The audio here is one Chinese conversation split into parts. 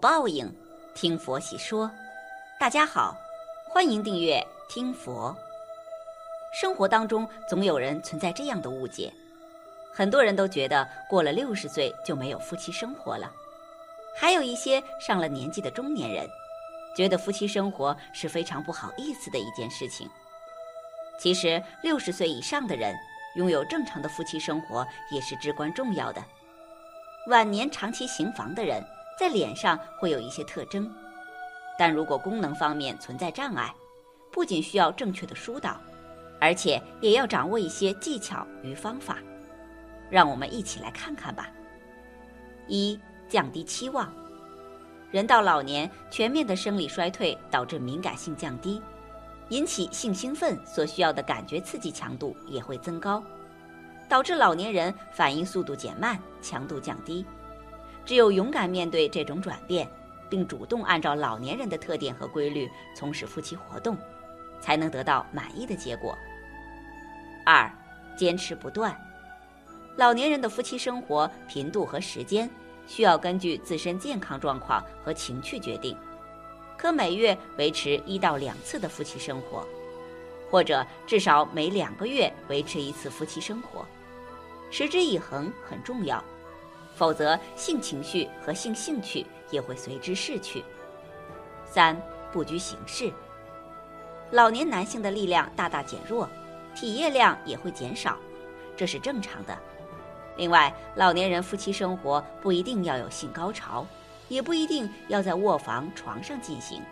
报应，听佛喜说。大家好，欢迎订阅听佛。生活当中总有人存在这样的误解，很多人都觉得过了六十岁就没有夫妻生活了，还有一些上了年纪的中年人，觉得夫妻生活是非常不好意思的一件事情。其实六十岁以上的人拥有正常的夫妻生活也是至关重要的。晚年长期行房的人。在脸上会有一些特征，但如果功能方面存在障碍，不仅需要正确的疏导，而且也要掌握一些技巧与方法。让我们一起来看看吧。一、降低期望。人到老年，全面的生理衰退导致敏感性降低，引起性兴奋所需要的感觉刺激强度也会增高，导致老年人反应速度减慢，强度降低。只有勇敢面对这种转变，并主动按照老年人的特点和规律从事夫妻活动，才能得到满意的结果。二、坚持不断。老年人的夫妻生活频度和时间需要根据自身健康状况和情趣决定，可每月维持一到两次的夫妻生活，或者至少每两个月维持一次夫妻生活，持之以恒很重要。否则，性情绪和性兴趣也会随之逝去。三、不拘形式。老年男性的力量大大减弱，体液量也会减少，这是正常的。另外，老年人夫妻生活不一定要有性高潮，也不一定要在卧房床上进行。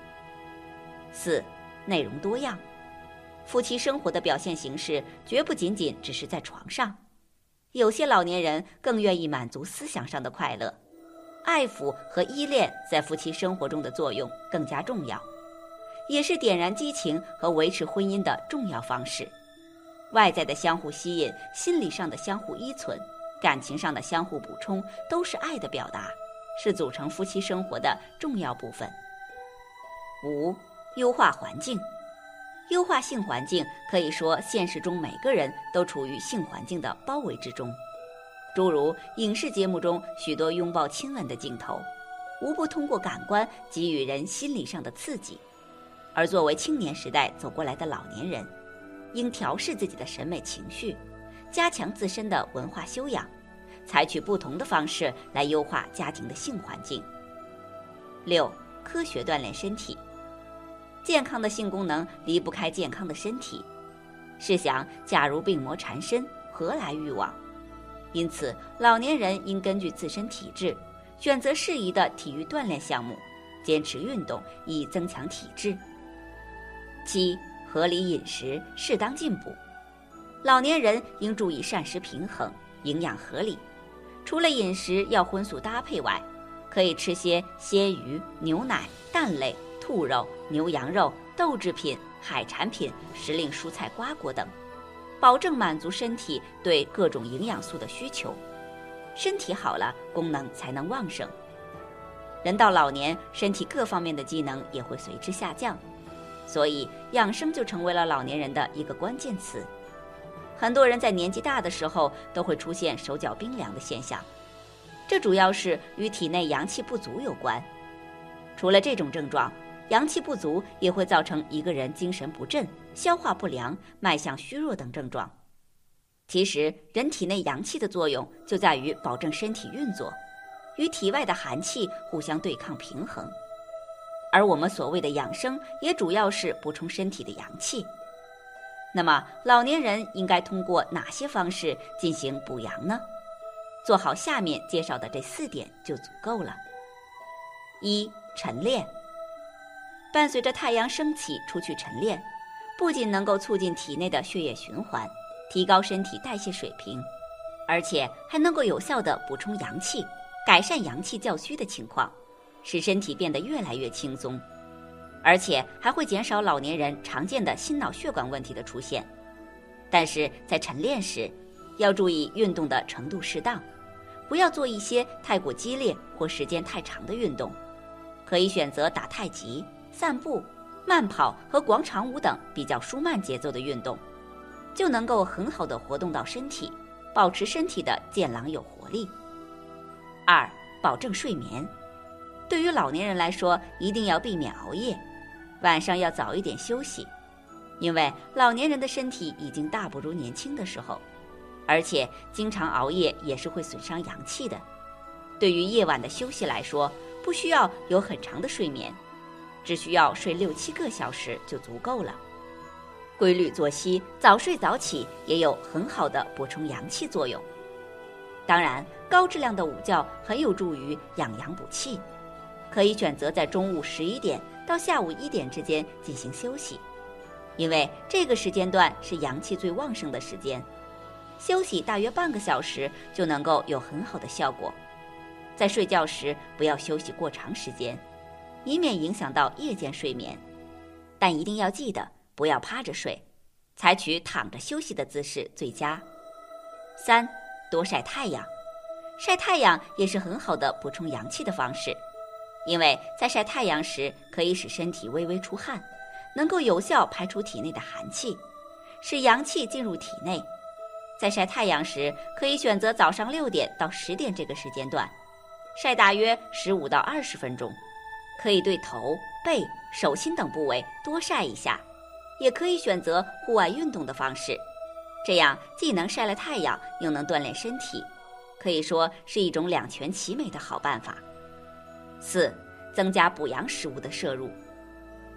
四、内容多样。夫妻生活的表现形式绝不仅仅只是在床上。有些老年人更愿意满足思想上的快乐，爱抚和依恋在夫妻生活中的作用更加重要，也是点燃激情和维持婚姻的重要方式。外在的相互吸引、心理上的相互依存、感情上的相互补充，都是爱的表达，是组成夫妻生活的重要部分。五、优化环境。优化性环境，可以说现实中每个人都处于性环境的包围之中。诸如影视节目中许多拥抱亲吻的镜头，无不通过感官给予人心理上的刺激。而作为青年时代走过来的老年人，应调试自己的审美情绪，加强自身的文化修养，采取不同的方式来优化家庭的性环境。六、科学锻炼身体。健康的性功能离不开健康的身体。试想，假如病魔缠身，何来欲望？因此，老年人应根据自身体质，选择适宜的体育锻炼项目，坚持运动以增强体质。七、合理饮食，适当进补。老年人应注意膳食平衡，营养合理。除了饮食要荤素搭配外，可以吃些鲜鱼、牛奶、蛋类。兔肉、牛羊肉、豆制品、海产品、时令蔬菜、瓜果等，保证满足身体对各种营养素的需求。身体好了，功能才能旺盛。人到老年，身体各方面的机能也会随之下降，所以养生就成为了老年人的一个关键词。很多人在年纪大的时候都会出现手脚冰凉的现象，这主要是与体内阳气不足有关。除了这种症状，阳气不足也会造成一个人精神不振、消化不良、脉象虚弱等症状。其实，人体内阳气的作用就在于保证身体运作，与体外的寒气互相对抗平衡。而我们所谓的养生，也主要是补充身体的阳气。那么，老年人应该通过哪些方式进行补阳呢？做好下面介绍的这四点就足够了。一、晨练。伴随着太阳升起，出去晨练，不仅能够促进体内的血液循环，提高身体代谢水平，而且还能够有效的补充阳气，改善阳气较虚的情况，使身体变得越来越轻松，而且还会减少老年人常见的心脑血管问题的出现。但是在晨练时，要注意运动的程度适当，不要做一些太过激烈或时间太长的运动，可以选择打太极。散步、慢跑和广场舞等比较舒慢节奏的运动，就能够很好的活动到身体，保持身体的健朗有活力。二、保证睡眠。对于老年人来说，一定要避免熬夜，晚上要早一点休息，因为老年人的身体已经大不如年轻的时候，而且经常熬夜也是会损伤阳气的。对于夜晚的休息来说，不需要有很长的睡眠，只需要睡六七个小时就足够了。规律作息，早睡早起也有很好的补充阳气作用。当然，高质量的午觉很有助于养阳补气，可以选择在中午十一点到下午一点之间进行休息，因为这个时间段是阳气最旺盛的时间，休息大约半个小时就能够有很好的效果。在睡觉时不要休息过长时间，以免影响到夜间睡眠，但一定要记得。不要趴着睡，采取躺着休息的姿势最佳。三，多晒太阳，晒太阳也是很好的补充阳气的方式，因为在晒太阳时可以使身体微微出汗，能够有效排出体内的寒气，使阳气进入体内。在晒太阳时，可以选择早上六点到十点这个时间段，晒大约十五到二十分钟，可以对头、背、手心等部位多晒一下。也可以选择户外运动的方式，这样既能晒了太阳，又能锻炼身体，可以说是一种两全其美的好办法。四、增加补阳食物的摄入，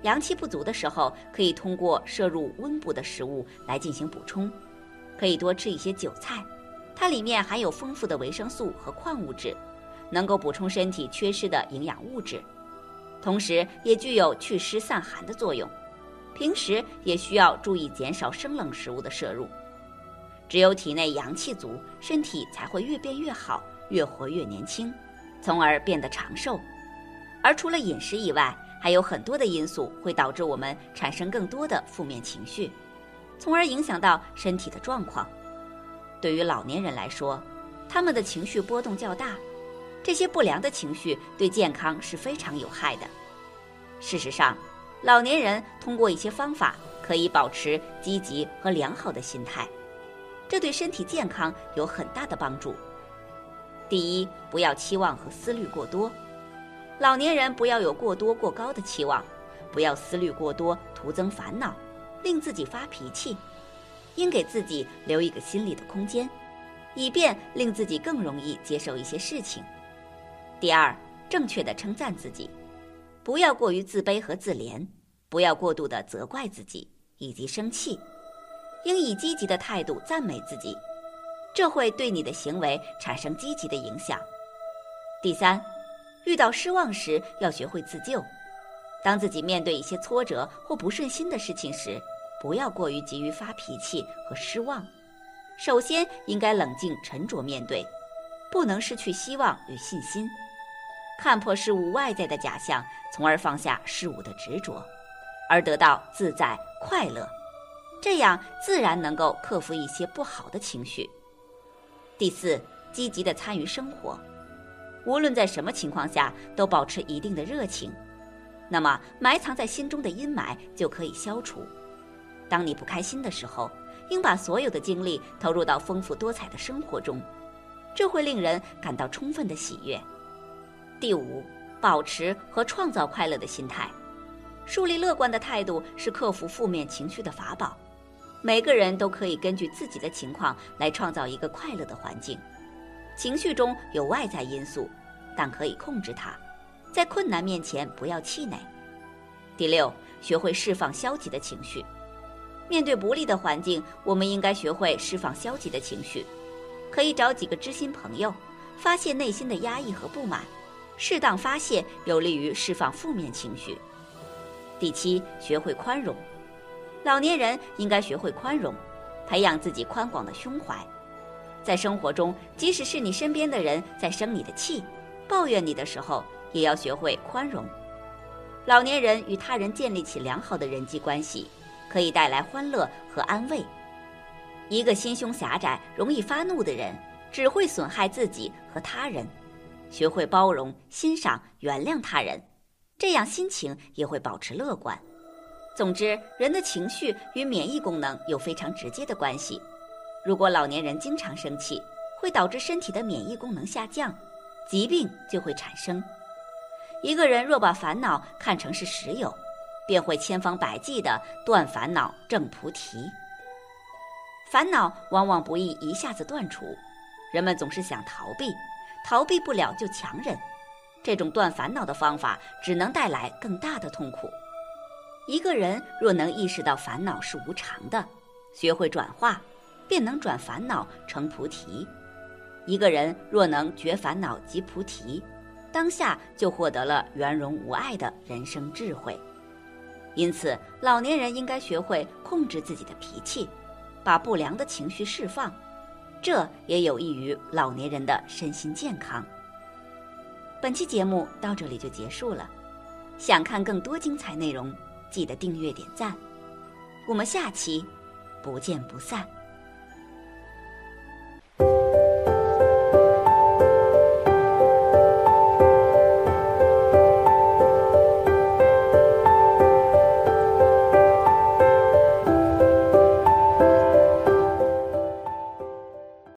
阳气不足的时候，可以通过摄入温补的食物来进行补充，可以多吃一些韭菜，它里面含有丰富的维生素和矿物质，能够补充身体缺失的营养物质，同时也具有祛湿散寒的作用。平时也需要注意减少生冷食物的摄入，只有体内阳气足，身体才会越变越好，越活越年轻，从而变得长寿。而除了饮食以外，还有很多的因素会导致我们产生更多的负面情绪，从而影响到身体的状况。对于老年人来说，他们的情绪波动较大，这些不良的情绪对健康是非常有害的。事实上，老年人通过一些方法可以保持积极和良好的心态，这对身体健康有很大的帮助。第一，不要期望和思虑过多，老年人不要有过多过高的期望，不要思虑过多，徒增烦恼，令自己发脾气，应给自己留一个心理的空间，以便令自己更容易接受一些事情。第二，正确的称赞自己。不要过于自卑和自怜，不要过度的责怪自己以及生气，应以积极的态度赞美自己，这会对你的行为产生积极的影响。第三，遇到失望时要学会自救。当自己面对一些挫折或不顺心的事情时，不要过于急于发脾气和失望，首先应该冷静沉着面对，不能失去希望与信心。看破事物外在的假象，从而放下事物的执着，而得到自在快乐，这样自然能够克服一些不好的情绪。第四，积极的参与生活，无论在什么情况下都保持一定的热情，那么埋藏在心中的阴霾就可以消除。当你不开心的时候，应把所有的精力投入到丰富多彩的生活中，这会令人感到充分的喜悦。第五，保持和创造快乐的心态，树立乐观的态度是克服负面情绪的法宝。每个人都可以根据自己的情况来创造一个快乐的环境。情绪中有外在因素，但可以控制它。在困难面前不要气馁。第六，学会释放消极的情绪。面对不利的环境，我们应该学会释放消极的情绪。可以找几个知心朋友，发泄内心的压抑和不满。适当发泄有利于释放负面情绪。第七，学会宽容。老年人应该学会宽容，培养自己宽广的胸怀。在生活中，即使是你身边的人在生你的气、抱怨你的时候，也要学会宽容。老年人与他人建立起良好的人际关系，可以带来欢乐和安慰。一个心胸狭窄、容易发怒的人，只会损害自己和他人。学会包容、欣赏、原谅他人，这样心情也会保持乐观。总之，人的情绪与免疫功能有非常直接的关系。如果老年人经常生气，会导致身体的免疫功能下降，疾病就会产生。一个人若把烦恼看成是石油，便会千方百计的断烦恼、证菩提。烦恼往往不易一下子断除，人们总是想逃避，逃避不了就强忍。这种断烦恼的方法，只能带来更大的痛苦。一个人若能意识到烦恼是无常的，学会转化，便能转烦恼成菩提。一个人若能觉烦恼即菩提，当下就获得了圆融无碍的人生智慧。因此，老年人应该学会控制自己的脾气，把不良的情绪释放，这也有益于老年人的身心健康。本期节目到这里就结束了，想看更多精彩内容，记得订阅点赞。我们下期不见不散。